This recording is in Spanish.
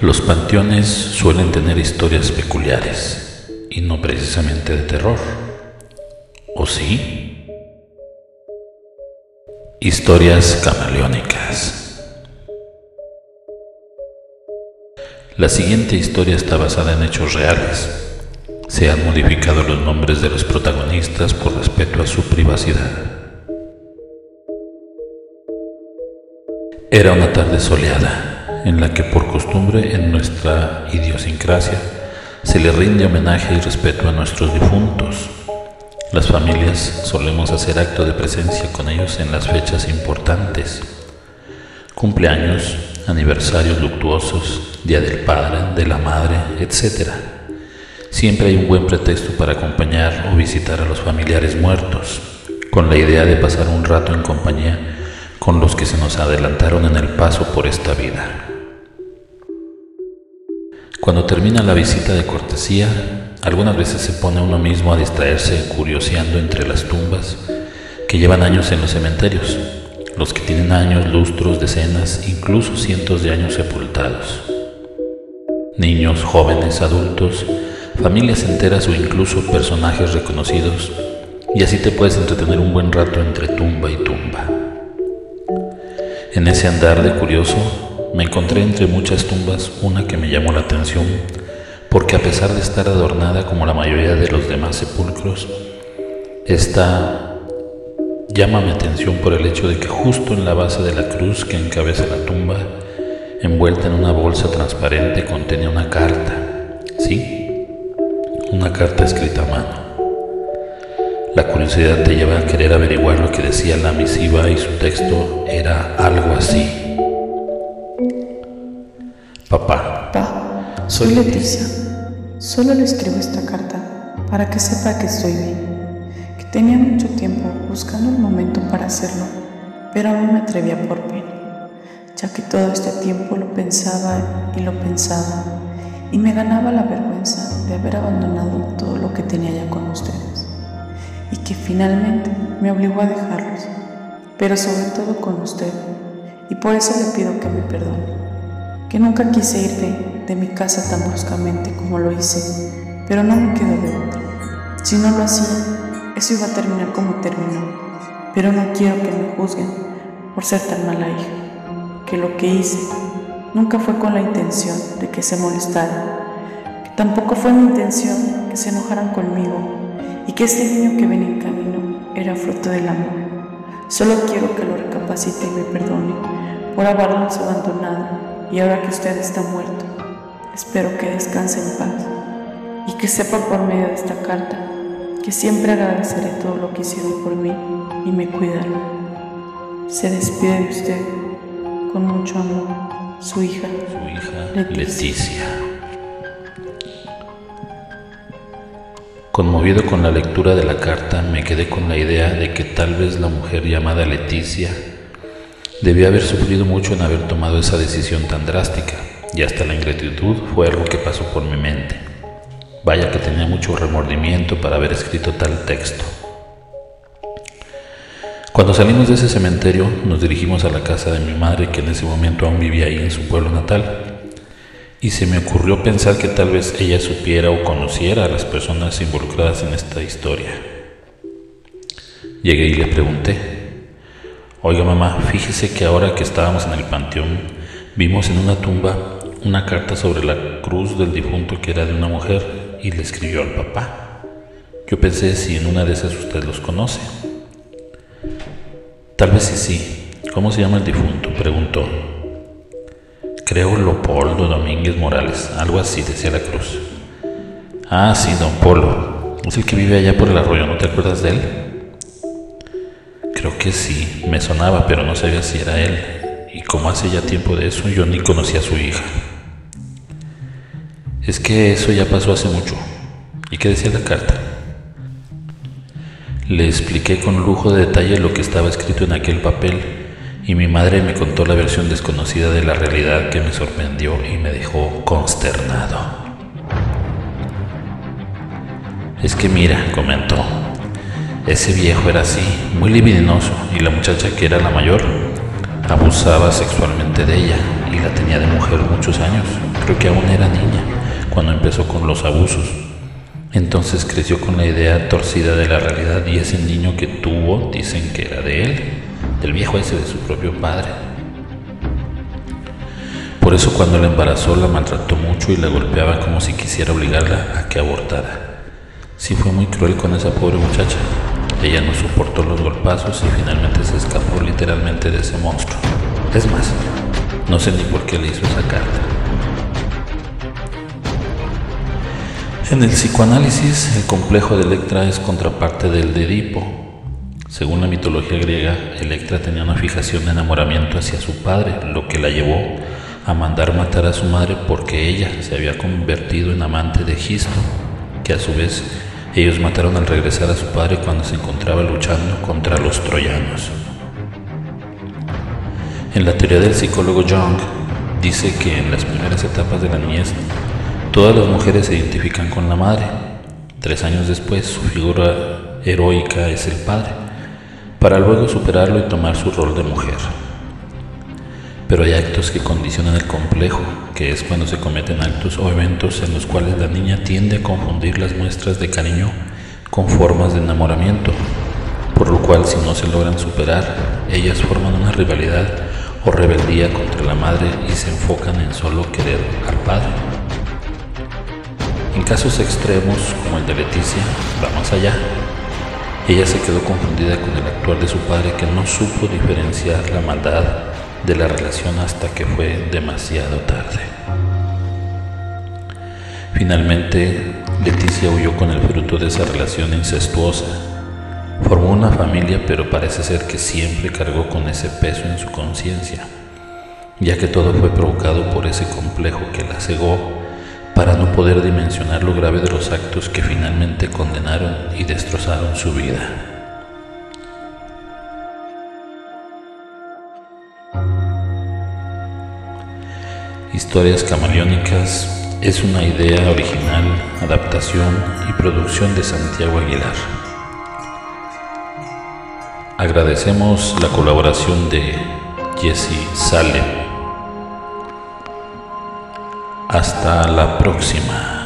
Los panteones suelen tener historias peculiares y no precisamente de terror. ¿O sí? Historias camaleónicas. La siguiente historia está basada en hechos reales. Se han modificado los nombres de los protagonistas por respeto a su privacidad. Era una tarde soleada en la que por costumbre en nuestra idiosincrasia se le rinde homenaje y respeto a nuestros difuntos. Las familias solemos hacer acto de presencia con ellos en las fechas importantes, cumpleaños, aniversarios luctuosos, Día del Padre, de la Madre, etc. Siempre hay un buen pretexto para acompañar o visitar a los familiares muertos, con la idea de pasar un rato en compañía con los que se nos adelantaron en el paso por esta vida. Cuando termina la visita de cortesía, algunas veces se pone uno mismo a distraerse curioseando entre las tumbas que llevan años en los cementerios, los que tienen años, lustros, decenas, incluso cientos de años sepultados. Niños, jóvenes, adultos, familias enteras o incluso personajes reconocidos, y así te puedes entretener un buen rato entre tumba y tumba. En ese andar de curioso, me encontré entre muchas tumbas una que me llamó la atención, porque a pesar de estar adornada como la mayoría de los demás sepulcros, esta llama mi atención por el hecho de que justo en la base de la cruz que encabeza la tumba, envuelta en una bolsa transparente, contenía una carta, ¿sí? Una carta escrita a mano. La curiosidad te lleva a querer averiguar lo que decía la misiva y su texto era algo así. Papá. Soy Leticia. Solo le escribo esta carta para que sepa que estoy bien, que tenía mucho tiempo buscando el momento para hacerlo, pero aún me atrevía por pena, ya que todo este tiempo lo pensaba y lo pensaba, y me ganaba la vergüenza de haber abandonado todo lo que tenía ya con ustedes, y que finalmente me obligó a dejarlos, pero sobre todo con usted, y por eso le pido que me perdone que nunca quise ir de, mi casa tan bruscamente como lo hice, pero no me quedo de otra. Si no lo hacía, eso iba a terminar como terminó, pero no quiero que me juzguen por ser tan mala hija, que lo que hice nunca fue con la intención de que se molestaran, que tampoco fue mi intención que se enojaran conmigo y que este niño que ven en camino era fruto del amor. Solo quiero que lo recapacite y me perdone por haberlos abandonado y ahora que usted está muerto, espero que descanse en paz y que sepa por medio de esta carta que siempre agradeceré todo lo que hicieron por mí y me cuidaron. Se despide de usted con mucho amor, su hija, su hija Leticia. Conmovido con la lectura de la carta, me quedé con la idea de que tal vez la mujer llamada Leticia Debía haber sufrido mucho en haber tomado esa decisión tan drástica, y hasta la ingratitud fue algo que pasó por mi mente. Vaya que tenía mucho remordimiento para haber escrito tal texto. Cuando salimos de ese cementerio, nos dirigimos a la casa de mi madre, que en ese momento aún vivía ahí en su pueblo natal, y se me ocurrió pensar que tal vez ella supiera o conociera a las personas involucradas en esta historia. Llegué y le pregunté, Oiga mamá, fíjese que ahora que estábamos en el panteón, vimos en una tumba una carta sobre la cruz del difunto que era de una mujer y le escribió al papá. Yo pensé si en una de esas usted los conoce. Tal vez sí, sí. ¿Cómo se llama el difunto? preguntó. Creo Leopoldo Domínguez Morales, algo así, decía la cruz. Ah, sí, don Polo. Es el que vive allá por el arroyo, ¿no te acuerdas de él? Que sí, me sonaba, pero no sabía si era él. Y como hace ya tiempo de eso, yo ni conocía a su hija. Es que eso ya pasó hace mucho. ¿Y qué decía la carta? Le expliqué con lujo de detalle lo que estaba escrito en aquel papel y mi madre me contó la versión desconocida de la realidad que me sorprendió y me dejó consternado. Es que mira, comentó, ese viejo era así, muy libidinoso, y la muchacha que era la mayor abusaba sexualmente de ella y la tenía de mujer muchos años. creo que aún era niña cuando empezó con los abusos. Entonces creció con la idea torcida de la realidad y ese niño que tuvo dicen que era de él, del viejo ese de su propio padre. Por eso cuando la embarazó la maltrató mucho y la golpeaba como si quisiera obligarla a que abortara. Sí fue muy cruel con esa pobre muchacha. Ella no soportó los golpazos y finalmente se escapó literalmente de ese monstruo. Es más, no sé ni por qué le hizo esa carta. En el psicoanálisis, el complejo de Electra es contraparte del de Edipo. Según la mitología griega, Electra tenía una fijación de enamoramiento hacia su padre, lo que la llevó a mandar matar a su madre porque ella se había convertido en amante de Egisto, que a su vez ellos mataron al regresar a su padre cuando se encontraba luchando contra los troyanos. En la teoría del psicólogo Jung, dice que en las primeras etapas de la niñez Todas las mujeres se identifican con la madre. Tres años después, su figura heroica es el padre, para luego superarlo y tomar su rol de mujer. Pero hay actos que condicionan el complejo, que es cuando se cometen actos o eventos en los cuales la niña tiende a confundir las muestras de cariño con formas de enamoramiento, por lo cual si no se logran superar, ellas forman una rivalidad o rebeldía contra la madre y se enfocan en solo querer al padre. En casos extremos, como el de Leticia, va más allá. Ella se quedó confundida con el actuar de su padre que no supo diferenciar la maldad de la relación hasta que fue demasiado tarde. Finalmente, Leticia huyó con el fruto de esa relación incestuosa. Formó una familia, pero parece ser que siempre cargó con ese peso en su conciencia, ya que todo fue provocado por ese complejo que la cegó para no poder dimensionar lo grave de los actos que finalmente condenaron y destrozaron su vida. Historias camaleónicas es una idea original, adaptación y producción de Santiago Aguilar. Agradecemos la colaboración de Jesse Salem. Hasta la próxima.